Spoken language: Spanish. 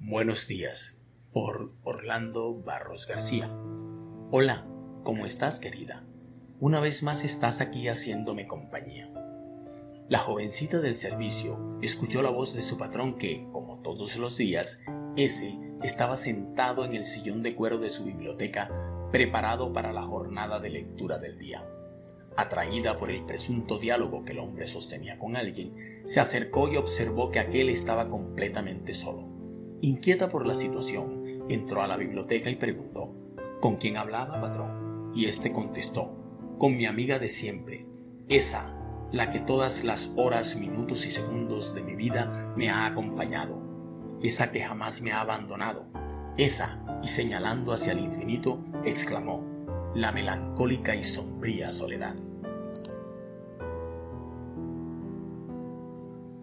Buenos días, por Orlando Barros García. Hola, ¿cómo estás querida? Una vez más estás aquí haciéndome compañía. La jovencita del servicio escuchó la voz de su patrón que, como todos los días, ese estaba sentado en el sillón de cuero de su biblioteca preparado para la jornada de lectura del día. Atraída por el presunto diálogo que el hombre sostenía con alguien, se acercó y observó que aquel estaba completamente solo. Inquieta por la situación, entró a la biblioteca y preguntó, ¿con quién hablaba, patrón? Y éste contestó, con mi amiga de siempre, esa, la que todas las horas, minutos y segundos de mi vida me ha acompañado, esa que jamás me ha abandonado, esa, y señalando hacia el infinito, exclamó, la melancólica y sombría soledad.